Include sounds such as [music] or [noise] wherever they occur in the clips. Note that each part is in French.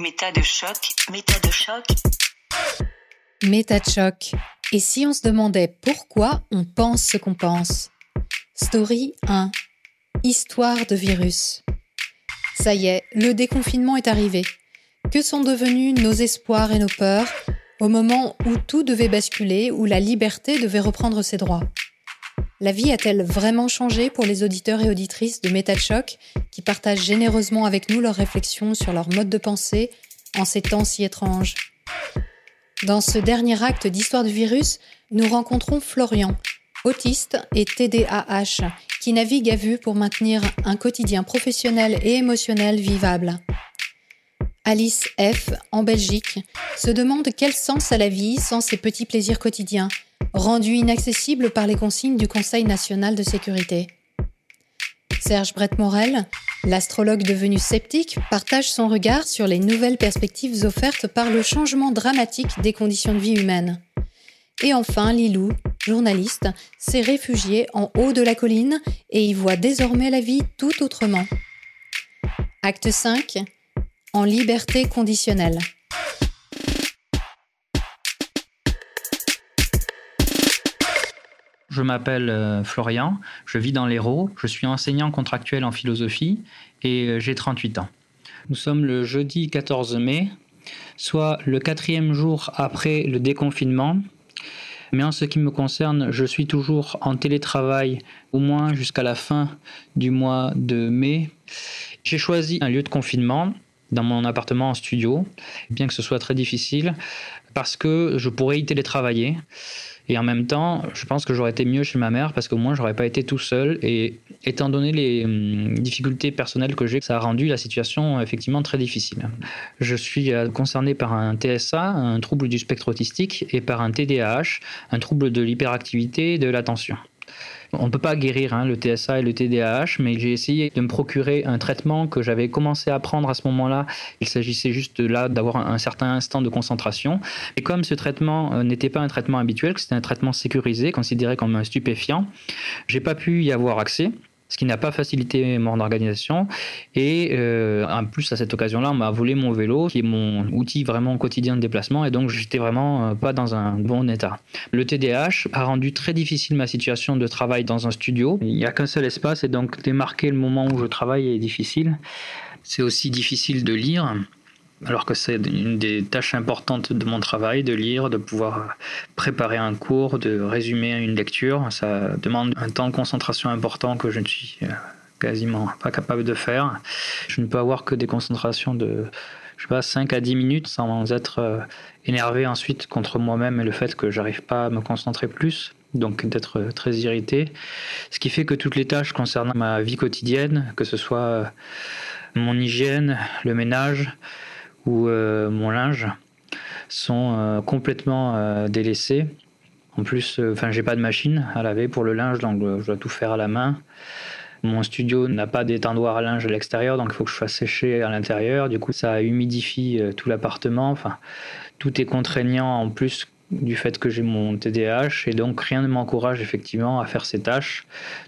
Méta de choc, méta de choc. Méta de choc. Et si on se demandait pourquoi on pense ce qu'on pense? Story 1. Histoire de virus. Ça y est, le déconfinement est arrivé. Que sont devenus nos espoirs et nos peurs au moment où tout devait basculer, où la liberté devait reprendre ses droits? La vie a-t-elle vraiment changé pour les auditeurs et auditrices de Métal qui partagent généreusement avec nous leurs réflexions sur leur mode de pensée en ces temps si étranges? Dans ce dernier acte d'histoire du virus, nous rencontrons Florian, autiste et TDAH, qui navigue à vue pour maintenir un quotidien professionnel et émotionnel vivable. Alice F, en Belgique, se demande quel sens a la vie sans ses petits plaisirs quotidiens, rendus inaccessibles par les consignes du Conseil national de sécurité. Serge Brett-Morel, l'astrologue devenu sceptique, partage son regard sur les nouvelles perspectives offertes par le changement dramatique des conditions de vie humaines. Et enfin, Lilou, journaliste, s'est réfugié en haut de la colline et y voit désormais la vie tout autrement. Acte 5 En liberté conditionnelle. Je m'appelle euh, Florian, je vis dans l'Hérault, je suis enseignant contractuel en philosophie et euh, j'ai 38 ans. Nous sommes le jeudi 14 mai, soit le quatrième jour après le déconfinement mais en ce qui me concerne, je suis toujours en télétravail au moins jusqu'à la fin du mois de mai. J'ai choisi un lieu de confinement dans mon appartement en studio, bien que ce soit très difficile, parce que je pourrais y télétravailler. Et en même temps, je pense que j'aurais été mieux chez ma mère parce qu'au moins j'aurais pas été tout seul. Et étant donné les hum, difficultés personnelles que j'ai, ça a rendu la situation effectivement très difficile. Je suis euh, concerné par un TSA, un trouble du spectre autistique, et par un TDAH, un trouble de l'hyperactivité et de l'attention. On ne peut pas guérir hein, le TSA et le TDAH, mais j'ai essayé de me procurer un traitement que j'avais commencé à prendre à ce moment-là. Il s'agissait juste là d'avoir un, certain instant de concentration. Et comme ce traitement euh, n'était pas un traitement habituel, que c'était un traitement sécurisé, considéré comme un stupéfiant, j'ai pas pu y avoir accès ce qui n'a pas facilité mon organisation. Et euh, en plus, à cette occasion-là, on m'a volé mon vélo, qui est mon outil vraiment quotidien de déplacement, et donc j'étais vraiment euh, pas dans un bon état. Le TDAH a rendu très difficile ma situation de travail dans un studio. Il n'y a qu'un seul espace, et donc démarquer le moment où je travaille est difficile. C'est aussi difficile de lire alors que c'est une des tâches importantes de mon travail, de lire, de pouvoir préparer un cours, de résumer une lecture. Ça demande un temps de concentration important que je ne suis euh, quasiment pas capable de faire. Je ne peux avoir que des concentrations de je sais pas, 5 à 10 minutes sans être euh, énervé ensuite contre moi-même et le fait que j'arrive pas à me concentrer plus donc d'être très irrité. Ce qui fait que toutes les tâches concernant ma vie quotidienne, que ce soit euh, mon hygiène, le ménage, ou euh, mon linge sont euh, complètement euh, délaissés. En plus, enfin, j'ai pas de machine à laver pour le linge, donc je dois tout faire à la main. Mon studio n'a pas d'étendoir à linge à l'extérieur, donc il faut que je fasse sécher à l'intérieur. Du coup, ça humidifie tout l'appartement. Enfin, tout est contraignant en plus du fait que j'ai mon TDAH et donc rien ne m'encourage effectivement à faire ces tâches.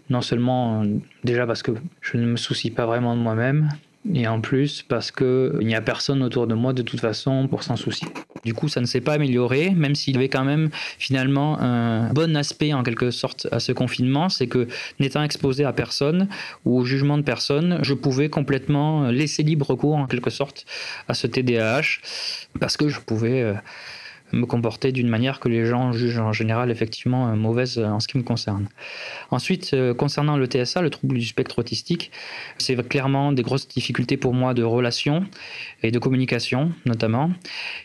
Non seulement déjà parce que je ne me soucie pas vraiment de moi-même, et en plus, parce qu'il n'y a personne autour de moi de toute façon pour s'en soucier. Du coup, ça ne s'est pas amélioré, même s'il y avait quand même finalement un bon aspect en quelque sorte à ce confinement, c'est que n'étant exposé à personne ou au jugement de personne, je pouvais complètement laisser libre cours en quelque sorte à ce TDAH, parce que je pouvais euh, me comporter d'une manière que les gens jugent en général effectivement euh, mauvaise euh, en ce qui me concerne. Ensuite, euh, concernant le TSA, le trouble du spectre autistique, c'est clairement des grosses difficultés pour moi de relation et de communication notamment.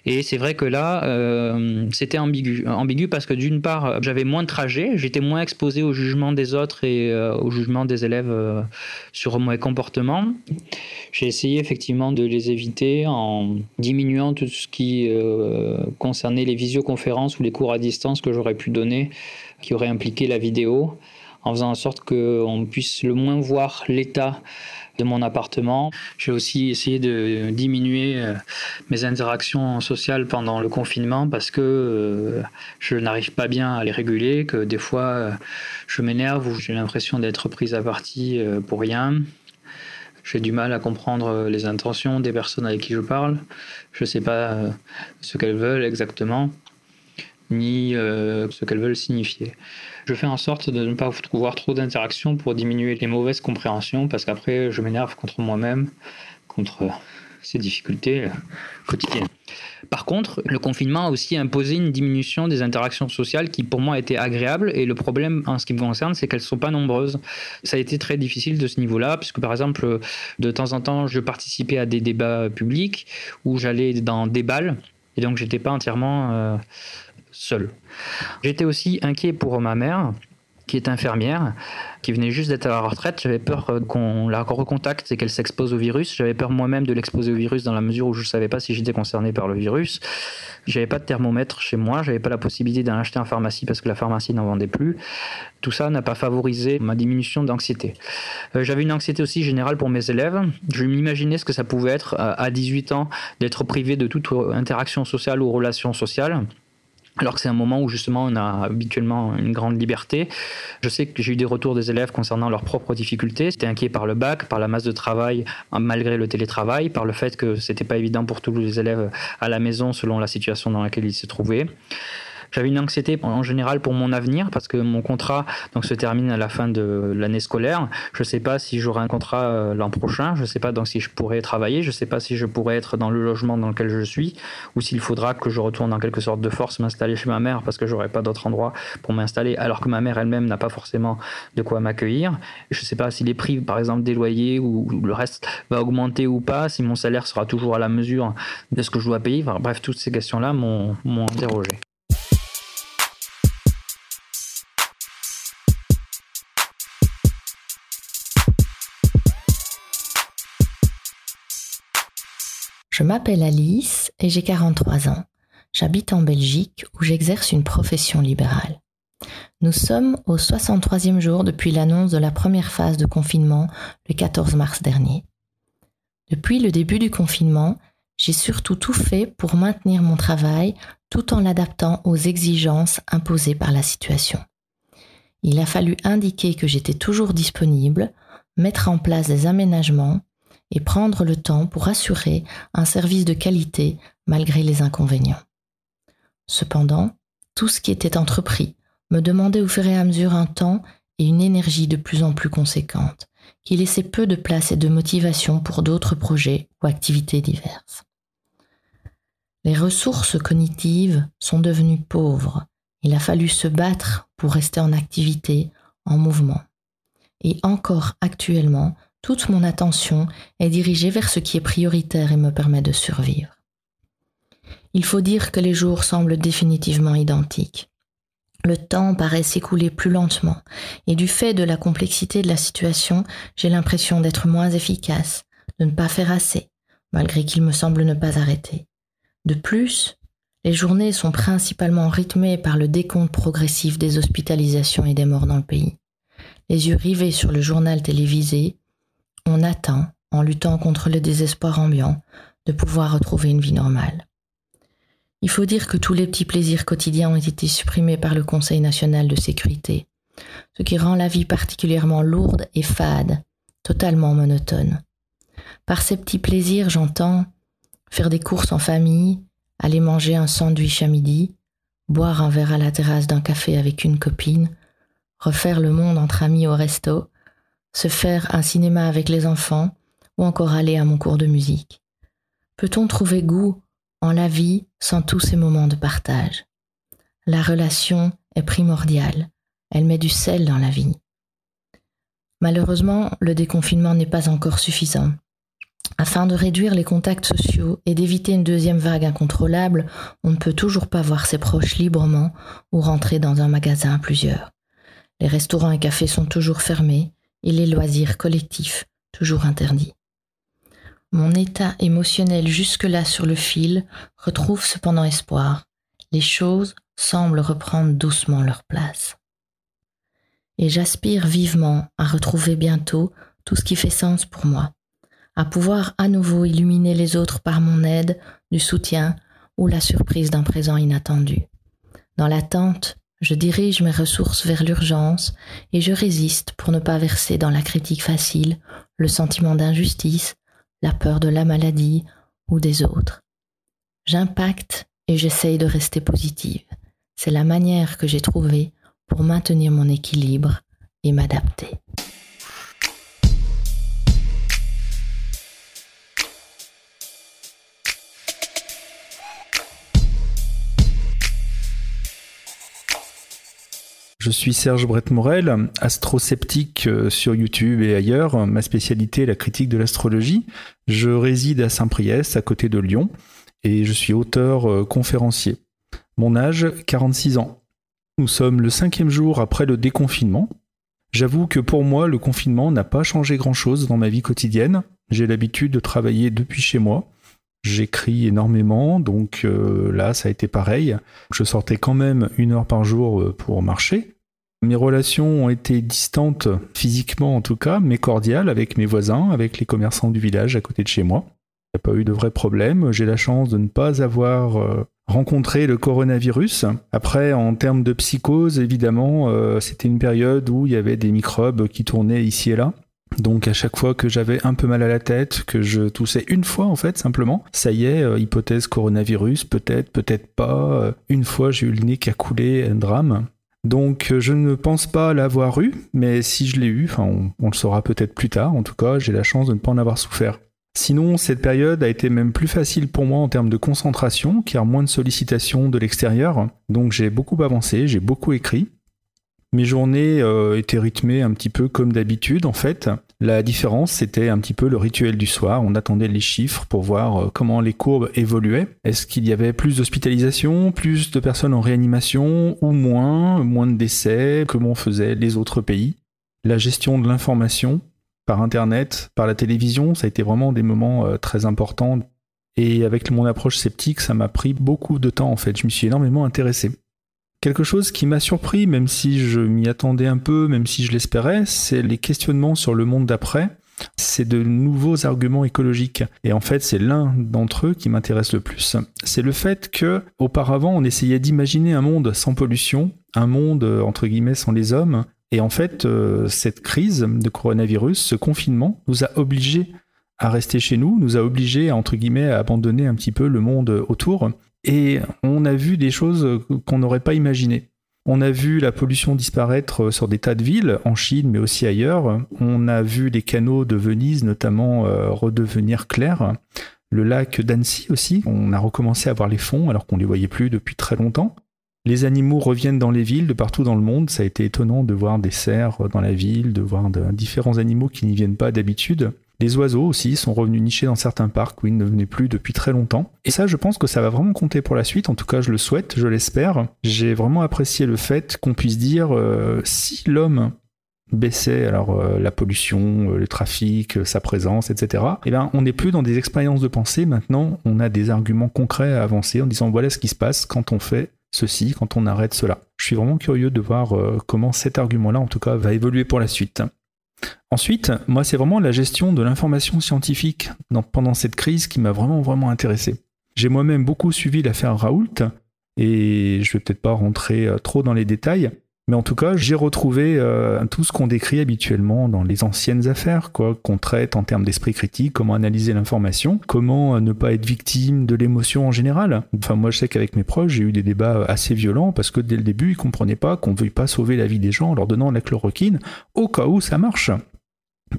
Et c'est vrai que là, c'était ambigu. Ambigu parce que d'une part, j'avais moins de trajets, j'étais moins exposé au jugement des autres et au jugement des élèves sur mon comportement. J'ai essayé effectivement de les éviter en diminuant tout ce qui les visioconférences ou les cours à distance que j'aurais pu donner qui auraient impliqué la vidéo, en faisant en sorte qu'on puisse le moins voir l'état de mon appartement. J'ai aussi essayé de diminuer euh, mes interactions sociales pendant le confinement parce que euh, je n'arrive pas bien à les réguler, que des fois euh, je m'énerve ou j'ai l'impression d'être prise à partie pour rien J'ai du mal à comprendre les intentions des personnes avec qui je parle. Je ne sais pas ce qu'elles veulent exactement, ni ce qu'elles veulent signifier. Je fais en sorte de ne pas avoir trop d'interactions pour diminuer les mauvaises compréhensions, parce qu'après, je m'énerve contre moi-même, contre ces difficultés quotidiennes. Par contre, le confinement a aussi imposé une diminution des interactions sociales qui pour moi était agréable et le problème en ce qui me concerne, c'est qu'elles ne sont pas nombreuses. Ça a été très difficile de ce niveau-là puisque par exemple, de temps en temps, je participais à des débats publics où j'allais dans des balles et donc j'étais pas entièrement euh, seul. J'étais aussi inquiet pour ma mère qui est infirmière, qui venait juste d'être à la retraite. J'avais peur euh, qu'on la recontacte et qu'elle s'expose au virus. J'avais peur moi-même de l'exposer au virus dans la mesure où je ne savais pas si j'étais concerné par le virus. J'avais pas de thermomètre chez moi, j'avais pas la possibilité d'en acheter en pharmacie parce que la pharmacie n'en vendait plus. Tout ça n'a pas favorisé ma diminution d'anxiété. Euh, j'avais une anxiété aussi générale pour mes élèves. Je m'imaginais ce que ça pouvait être à 18 ans d'être privé de toute interaction sociale ou relation sociale alors que c'est un moment où justement on a habituellement une grande liberté. Je sais que j'ai eu des retours des élèves concernant leurs propres difficultés. C'était inquiet par le bac, par la masse de travail malgré le télétravail, par le fait que c'était pas évident pour tous les élèves à la maison selon la situation dans laquelle ils se trouvaient. J'avais une anxiété en général pour mon avenir parce que mon contrat donc, se termine à la fin de l'année scolaire. Je ne sais pas si j'aurai un contrat euh, l'an prochain. Je ne sais pas donc si je pourrai travailler. Je ne sais pas si je pourrai être dans le logement dans lequel je suis ou s'il faudra que je retourne en quelque sorte de force m'installer chez ma mère parce que j'aurai pas d'autre endroit pour m'installer alors que ma mère elle-même n'a pas forcément de quoi m'accueillir. Je ne sais pas si les prix par exemple des loyers ou le reste va augmenter ou pas, si mon salaire sera toujours à la mesure de ce que je dois payer. bref, toutes ces questions-là m'ont interrogé. Je m'appelle Alice et j'ai 43 ans. J'habite en Belgique où j'exerce une profession libérale. Nous sommes au 63e jour depuis l'annonce de la première phase de confinement le 14 mars dernier. Depuis le début du confinement, j'ai surtout tout fait pour maintenir mon travail tout en l'adaptant aux exigences imposées par la situation. Il a fallu indiquer que j'étais toujours disponible, mettre en place des aménagements, et prendre le temps pour assurer un service de qualité malgré les inconvénients. Cependant, tout ce qui était entrepris me demandait au fur et à mesure un temps et une énergie de plus en plus conséquente, qui laissait peu de place et de motivation pour d'autres projets ou activités diverses. Les ressources cognitives sont devenues pauvres. Il a fallu se battre pour rester en activité, en mouvement. Et encore actuellement, toute mon attention est dirigée vers ce qui est prioritaire et me permet de survivre. Il faut dire que les jours semblent définitivement identiques. Le temps paraît s'écouler plus lentement, et du fait de la complexité de la situation, j'ai l'impression d'être moins efficace, de ne pas faire assez, malgré qu'il me semble ne pas arrêter. De plus, les journées sont principalement rythmées par le décompte progressif des hospitalisations et des morts dans le pays. Les yeux rivés sur le journal télévisé, on attend, en luttant contre le désespoir ambiant, de pouvoir retrouver une vie normale. Il faut dire que tous les petits plaisirs quotidiens ont été supprimés par le Conseil national de sécurité, ce qui rend la vie particulièrement lourde et fade, totalement monotone. Par ces petits plaisirs, j'entends faire des courses en famille, aller manger un sandwich à midi, boire un verre à la terrasse d'un café avec une copine, refaire le monde entre amis au resto, se faire un cinéma avec les enfants ou encore aller à mon cours de musique Peut-on trouver goût en la vie sans tous ces moments de partage? La relation est primordiale, elle met du sel dans la vie. Malheureusement, le déconfinement n'est pas encore suffisant. Afin de réduire les contacts sociaux et d'éviter une deuxième vague incontrôlable, on ne peut toujours pas voir ses proches librement ou rentrer dans un magasin à plusieurs. Les restaurants et cafés sont toujours fermés et les loisirs collectifs toujours interdits. Mon état émotionnel jusque-là sur le fil retrouve cependant espoir. Les choses semblent reprendre doucement leur place. Et j'aspire vivement à retrouver bientôt tout ce qui fait sens pour moi, à pouvoir à nouveau illuminer les autres par mon aide, du soutien ou la surprise d'un présent inattendu. Dans l'attente Je dirige mes ressources vers l'urgence et je résiste pour ne pas verser dans la critique facile, le sentiment d'injustice, la peur de la maladie ou des autres. J'impacte et j'essaye de rester positive. C'est la manière que j'ai trouvée pour maintenir mon équilibre et m'adapter. Je suis Serge Brett-Morel, astrosceptique euh, sur YouTube et ailleurs. Ma spécialité est la critique de l'astrologie. Je réside à Saint-Priest, à côté de Lyon, et je suis auteur euh, conférencier. Mon âge, 46 ans. Nous sommes le cinquième jour après le déconfinement. J'avoue que pour moi, le confinement n'a pas changé grand-chose dans ma vie quotidienne. J'ai l'habitude de travailler depuis chez moi. J'écris énormément, donc euh, là, ça a été pareil. Je sortais quand même une heure par jour pour marcher. Mes relations ont été distantes, physiquement en tout cas, mais cordiales avec mes voisins, avec les commerçants du village à côté de chez moi. Il n'y a pas eu de vrais problèmes. J'ai la chance de ne pas avoir euh, rencontré le coronavirus. Après, en termes de psychose, évidemment, euh, c'était une période où il y avait des microbes qui tournaient ici et là. Donc à chaque fois que j'avais un peu mal à la tête, que je toussais une fois en fait simplement, ça y est, euh, hypothèse coronavirus, peut-être, peut-être pas. une fois j'ai eu le nez qui a coulé, un drame. Donc euh, je ne pense pas l'avoir eu, mais si je l'ai eu, enfin on, le saura peut-être plus tard, en tout cas j'ai la chance de ne pas en avoir souffert. Sinon, cette période a été même plus facile pour moi en termes de concentration, car moins de sollicitations de l'extérieur. Donc j'ai beaucoup avancé, j'ai beaucoup écrit. Mes journées euh, étaient rythmées un petit peu comme d'habitude en fait. La différence, c'était un petit peu le rituel du soir. On attendait les chiffres pour voir euh, comment les courbes évoluaient. Est-ce qu'il y avait plus d'hospitalisation, plus de personnes en réanimation ou moins, moins de décès, comment faisaient les autres pays? La gestion de l'information par Internet, par la télévision, ça a été vraiment des moments euh, très importants. Et avec mon approche sceptique, ça m'a pris beaucoup de temps en fait. Je me suis énormément intéressé. Quelque chose qui m'a surpris, même si je m'y attendais un peu, même si je l'espérais, c'est les questionnements sur le monde d'après. C'est de nouveaux arguments écologiques. Et en fait, c'est l'un d'entre eux qui m'intéresse le plus. C'est le fait que, auparavant, on essayait d'imaginer un monde sans pollution, un monde, entre guillemets, sans les hommes. Et en fait, euh, cette crise de coronavirus, ce confinement, nous a obligés à rester chez nous, nous a obligés entre guillemets, à abandonner un petit peu le monde autour et on a vu des choses qu'on n'aurait pas imaginées. On a vu la pollution disparaître sur des tas de villes, en Chine, mais aussi ailleurs. On a vu les canaux de Venise, notamment, euh, redevenir clairs. Le lac d'Annecy aussi, on a recommencé à voir les fonds alors qu'on ne les voyait plus depuis très longtemps. Les animaux reviennent dans les villes de partout dans le monde. Ça a été étonnant de voir des cerfs dans la ville, de voir différents animaux qui n'y viennent pas d'habitude. Les oiseaux aussi sont revenus nicher dans certains parcs où ils ne venaient plus depuis très longtemps. Et ça, je pense que ça va vraiment compter pour la suite. En tout cas, je le souhaite, je l'espère. J'ai vraiment apprécié le fait qu'on puisse dire euh, si l'homme baissait alors euh, la pollution, euh, le trafic, sa présence, etc. Eh bien, on n'est plus dans des expériences de pensée. Maintenant, on a des arguments concrets à avancer en disant voilà ce qui se passe quand on fait ceci, quand on arrête cela. Je suis vraiment curieux de voir comment cet argument-là, en tout cas, va évoluer pour la suite. Ensuite, moi, c'est vraiment la gestion de l'information scientifique pendant cette crise qui m'a vraiment, vraiment intéressé. J'ai moi-même beaucoup suivi l'affaire Raoult, et je vais peut-être pas rentrer euh, trop dans les détails, mais en tout cas, j'ai retrouvé euh, tout ce qu'on décrit habituellement dans les anciennes affaires, quoi, qu'on traite en termes d'esprit critique, comment analyser l'information, comment euh, ne pas être victime de l'émotion en général. Enfin, moi, je sais qu'avec mes proches, j'ai eu des débats assez violents parce que dès le début, ils comprenaient pas qu'on ne veuille pas sauver la vie des gens en leur donnant la chloroquine au cas où ça marche.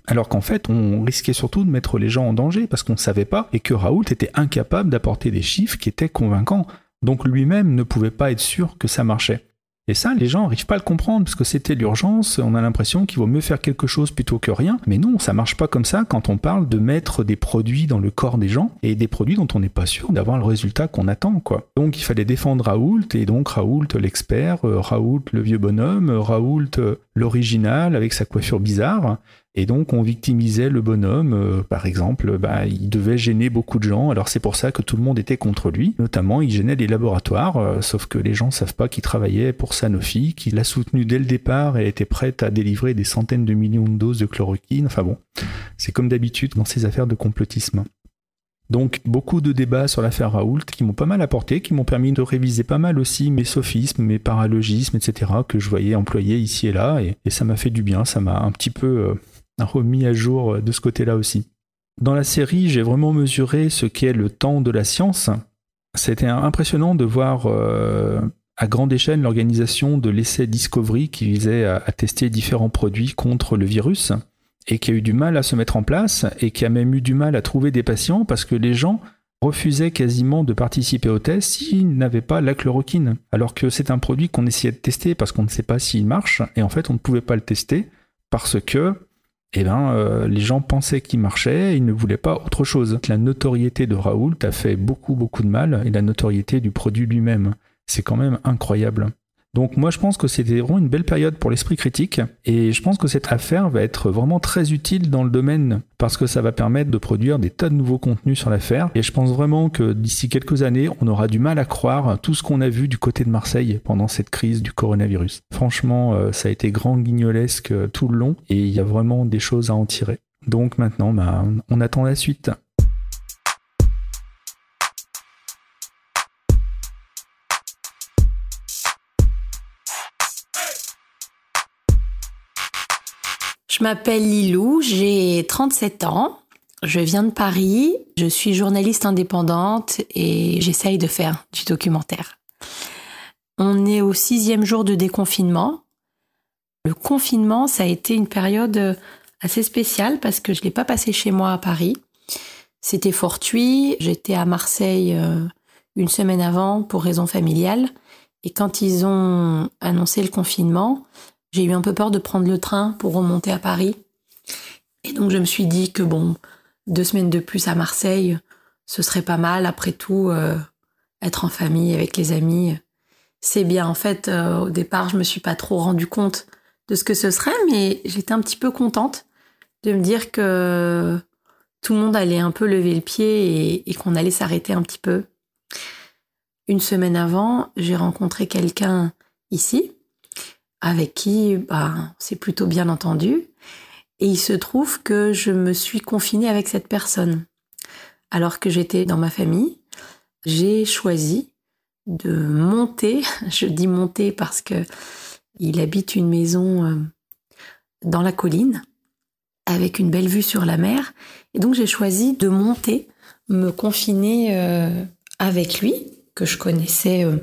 Alors qu'en fait, on risquait surtout de mettre les gens en danger parce qu'on ne savait pas et que Raoult était incapable d'apporter des chiffres qui étaient convaincants. Donc lui-même ne pouvait pas être sûr que ça marchait. Et ça, les gens n'arrivent pas à le comprendre parce que c'était l'urgence. On a l'impression qu'il vaut mieux faire quelque chose plutôt que rien. Mais non, ça marche pas comme ça quand on parle de mettre des produits dans le corps des gens et des produits dont on n'est pas sûr d'avoir le résultat qu'on attend. Donc il fallait défendre Raoult et donc Raoult l'expert, euh, Raoult le vieux bonhomme, Raoult euh, l'original avec sa coiffure bizarre. Et donc on victimisait le bonhomme, euh, par exemple, bah, il devait gêner beaucoup de gens, alors c'est pour ça que tout le monde était contre lui, notamment il gênait les laboratoires, euh, sauf que les gens savent pas qu'il travaillait pour Sanofi, qu'il a soutenu dès le départ et était prêt à délivrer des centaines de millions de doses de chloroquine, enfin bon, c'est comme d'habitude dans ces affaires de complotisme. Donc beaucoup de débats sur l'affaire Raoult qui m'ont pas mal apporté, qui m'ont permis de réviser pas mal aussi mes sophismes, mes paralogismes, etc. que je voyais employés ici et là, et, ça m'a fait du bien, ça m'a un petit peu euh, remis à jour euh, de ce côté-là aussi. Dans la série, j'ai vraiment mesuré ce qu'est le temps de la science. C'était impressionnant de voir euh, à grande échelle l'organisation de l'essai Discovery qui visait à, tester différents produits contre le virus et qui a eu du mal à se mettre en place et qui a même eu du mal à trouver des patients parce que les gens refusaient quasiment de participer au test s'ils n'avaient pas la chloroquine. Alors que c'est un produit qu'on essayait de tester parce qu'on ne sait pas s'il marche et en fait on ne pouvait pas le tester parce que eh ben, euh, les gens pensaient qu'il marchait, et ils ne voulaient pas autre chose. La notoriété de Raoult a fait beaucoup, beaucoup de mal, et la notoriété du produit lui-même. C'est quand même incroyable. Donc moi je pense que c'était vraiment une belle période pour l'esprit critique et je pense que cette affaire va être vraiment très utile dans le domaine parce que ça va permettre de produire des tas de nouveaux contenus sur l'affaire et je pense vraiment que d'ici quelques années on aura du mal à croire tout ce qu'on a vu du côté de Marseille pendant cette crise du coronavirus. Franchement euh, ça a été grand guignolesque euh, tout le long et il y a vraiment des choses à en tirer. Donc maintenant bah, on attend la suite. Je m'appelle Lilou, j'ai 37 ans. Je viens de Paris, je suis journaliste indépendante et j'essaye de faire du documentaire. On est au sixième jour de déconfinement. Le confinement, ça a été une période assez spéciale parce que je ne l'ai pas passé chez moi à Paris. C'était fortuit, j'étais à Marseille euh, une semaine avant pour raison familiale. Et quand ils ont annoncé le confinement, j'ai eu un peu peur de prendre le train pour remonter à Paris. Et donc je me suis dit que bon, deux semaines de plus à Marseille, ce serait pas mal. Après tout, euh, être en famille avec les amis, c'est bien. En fait, euh, au départ, je me suis pas trop rendu compte de ce que ce serait, mais j'étais un petit peu contente de me dire que tout le monde allait un peu lever le pied et, et qu'on allait s'arrêter un petit peu. Une semaine avant, j'ai rencontré quelqu'un ici avec qui bah, c'est plutôt bien entendu. Et il se trouve que je me suis confinée avec cette personne. Alors que j'étais dans ma famille, j'ai choisi de monter, [laughs] je dis monter parce que il habite une maison euh, dans la colline avec une belle vue sur la mer. Et donc j'ai choisi de monter, me confiner euh, avec lui, que je connaissais euh,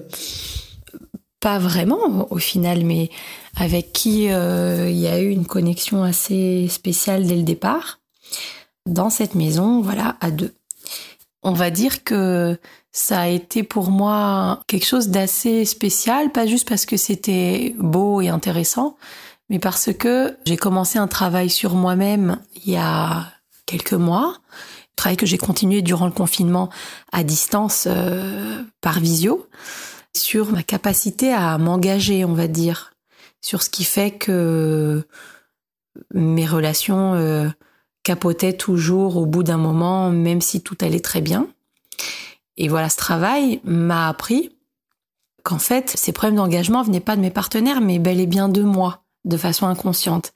pas vraiment au final, mais avec qui euh, il y a eu une connexion assez spéciale dès le départ. Dans cette maison, voilà, à deux. On va dire que ça a été pour moi quelque chose d'assez spécial, pas juste parce que c'était beau et intéressant, mais parce que j'ai commencé un travail sur moi-même il y a quelques mois, travail que j'ai continué durant le confinement à distance euh, par visio sur ma capacité à m'engager, on va dire, sur ce qui fait que mes relations euh, capotaient toujours au bout d'un moment, même si tout allait très bien. Et voilà, ce travail m'a appris qu'en fait, ces problèmes d'engagement venaient pas de mes partenaires, mais bel et bien de moi, de façon inconsciente.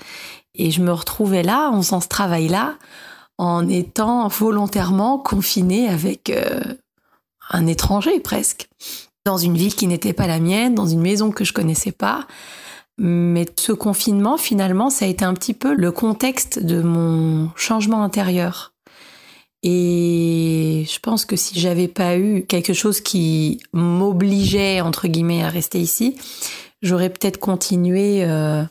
Et je me retrouvais là, en faisant ce travail-là, en étant volontairement confinée avec euh, un étranger presque dans une ville qui n'était pas la mienne, dans une maison que je connaissais pas. Mais ce confinement, finalement, ça a été un petit peu le contexte de mon changement intérieur. Et je pense que si j'avais pas eu quelque chose qui m'obligeait, entre guillemets, à rester ici, j'aurais peut-être continué euh,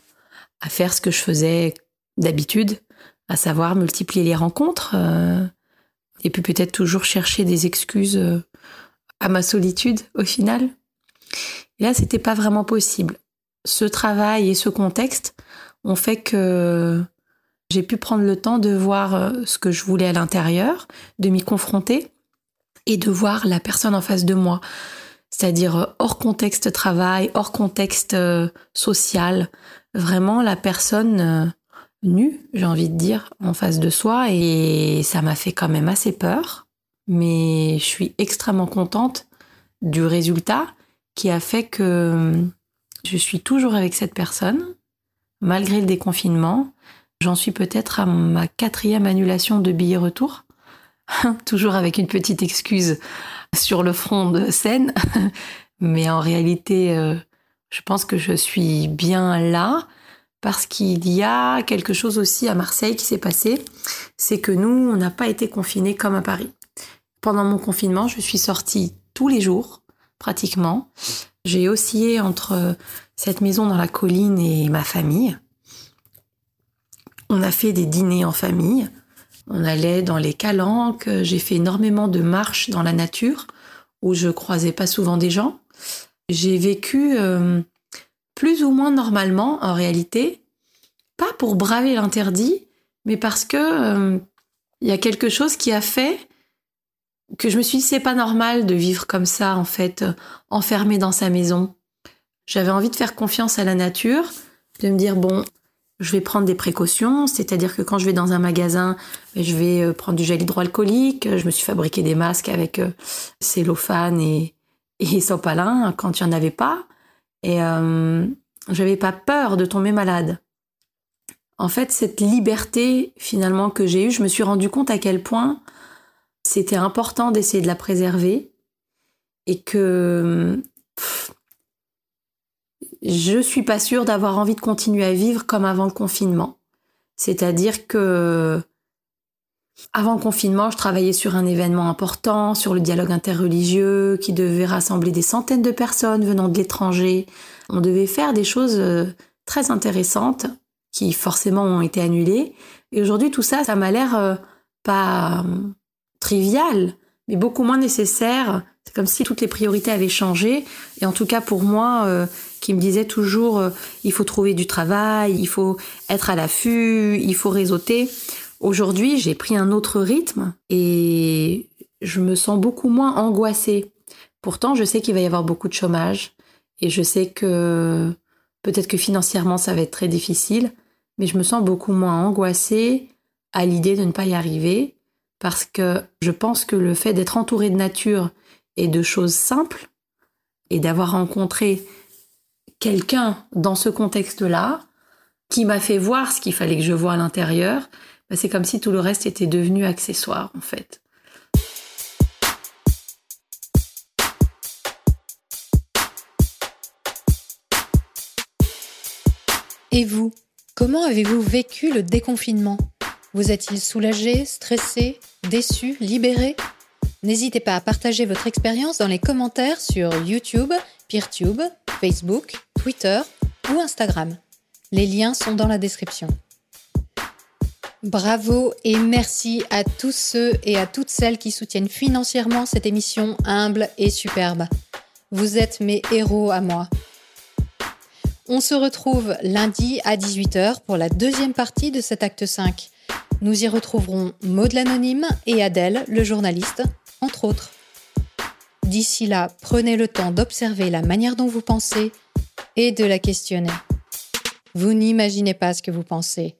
à faire ce que je faisais d'habitude, à savoir multiplier les rencontres, euh, et puis peut-être toujours chercher des excuses euh, à ma solitude au final. Et là, c'était pas vraiment possible. Ce travail et ce contexte ont fait que j'ai pu prendre le temps de voir euh, ce que je voulais à l'intérieur, de m'y confronter et de voir la personne en face de moi. C'est-à-dire euh, hors contexte travail, hors contexte euh, social. Vraiment la personne nue, j'ai envie de dire, en face de soi. Et ça m'a fait quand même assez peur mais je suis extrêmement contente du résultat qui a fait que je suis toujours avec cette personne, malgré le déconfinement. J'en suis peut-être à ma quatrième annulation de billets retour [laughs] toujours avec une petite excuse sur le front de scène. [laughs] Mais en réalité, euh, je pense que je suis bien là parce qu'il y a quelque chose aussi à Marseille qui s'est passé. C'est que nous, on n'a pas été confinés comme à Paris. Pendant mon confinement, je suis sortie tous les jours, pratiquement. J'ai oscillé entre cette maison dans la colline et ma famille. On a fait des dîners en famille. On allait dans les calanques. J'ai fait énormément de marches dans la nature où je croisais pas souvent des gens. J'ai vécu euh, plus ou moins normalement en réalité, pas pour braver l'interdit, mais parce que euh, il y a quelque chose qui a fait que je me suis dit c'est pas normal de vivre comme ça en fait, enfermé dans sa maison. J'avais envie de faire confiance à la nature, de me dire bon, je vais prendre des précautions, c'est-à-dire que quand je vais dans un magasin, je vais euh, prendre du gel hydroalcoolique, je me suis fabriqué des masques avec euh, cellophane et, et [laughs] sopalin quand il n'y en avait pas, et euh, j'avais pas peur de tomber malade. En fait, cette liberté finalement que j'ai eue, je me suis rendu compte à quel point c'était important d'essayer de la préserver et que je suis pas sûre d'avoir envie de continuer à vivre comme avant le confinement. C'est-à-dire que avant le confinement, je travaillais sur un événement important, sur le dialogue interreligieux, qui devait rassembler des centaines de personnes venant de l'étranger. On devait faire des choses euh, très intéressantes qui forcément ont été annulées. Et aujourd'hui, tout ça, ça m'a l'air euh, pas trivial, mais beaucoup moins nécessaire. C'est comme si toutes les priorités avaient changé. Et en tout cas, pour moi, qui me disait toujours euh, il faut trouver du travail, il faut être à l'affût, il faut réseauter. Aujourd'hui, j'ai pris un autre rythme et je me sens beaucoup moins angoissée. Pourtant, je sais qu'il va y avoir beaucoup de chômage et je sais que peut-être que financièrement ça va être très difficile, mais je me sens beaucoup moins angoissée à l'idée de ne pas y arriver parce que je pense que le fait d'être entourée de nature et de choses simples et d'avoir rencontré quelqu'un dans ce contexte-là qui m'a fait voir ce qu'il fallait que je vois à l'intérieur, bah, c'est comme si tout le reste était devenu accessoire en fait. Et vous, comment avez-vous vécu le déconfinement? Vous êtes-il soulagé, stressé, déçu, libéré? N'hésitez pas à partager votre expérience dans les commentaires sur YouTube, PeerTube, Facebook, Twitter ou Instagram. Les liens sont dans la description. Bravo et merci à tous ceux et à toutes celles qui soutiennent financièrement cette émission humble et superbe. Vous êtes mes héros à moi. On se retrouve lundi à 18h pour la deuxième partie de cet acte 5. Nous y retrouverons Maud l'anonyme et Adèle, le journaliste, entre autres. D'ici là, prenez le temps d'observer la manière dont vous pensez et de la questionner. Vous n'imaginez pas ce que vous pensez.